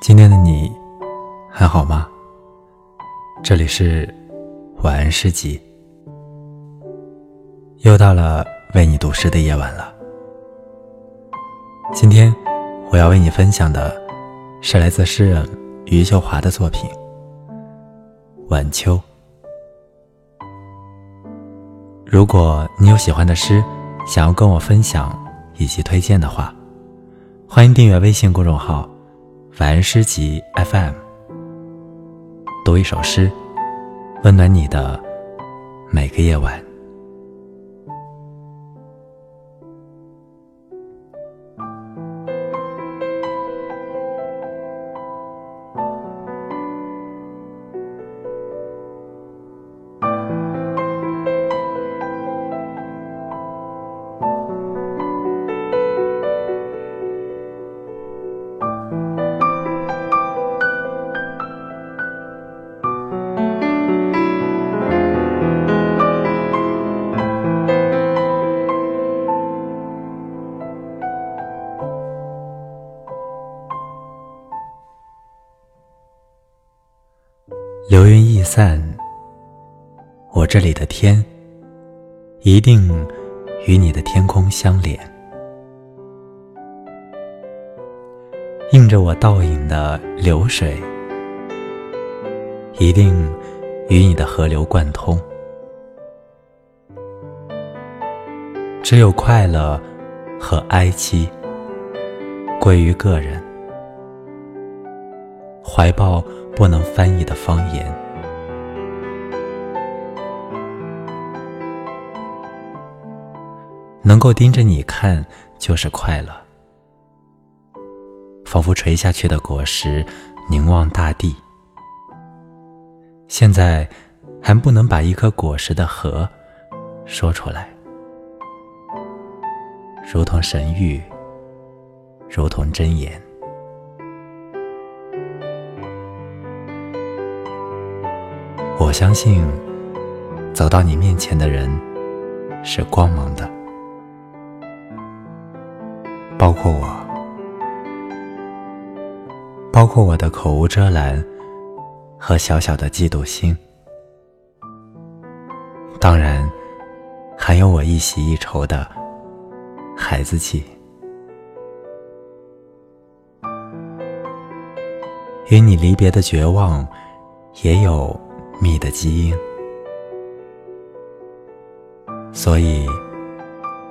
今天的你还好吗？这里是晚安诗集，又到了为你读诗的夜晚了。今天我要为你分享的是来自诗人余秀华的作品《晚秋》。如果你有喜欢的诗，想要跟我分享以及推荐的话，欢迎订阅微信公众号。晚安诗集 FM，读一首诗，温暖你的每个夜晚。流云易散，我这里的天一定与你的天空相连，映着我倒影的流水一定与你的河流贯通。只有快乐和哀戚归于个人，怀抱。不能翻译的方言，能够盯着你看就是快乐。仿佛垂下去的果实，凝望大地。现在还不能把一颗果实的核说出来，如同神谕，如同真言。我相信，走到你面前的人是光芒的，包括我，包括我的口无遮拦和小小的嫉妒心，当然，还有我一喜一愁的孩子气。与你离别的绝望，也有。你的基因。所以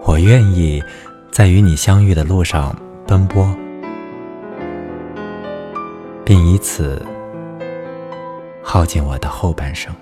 我愿意在与你相遇的路上奔波并以此耗尽我的后半生。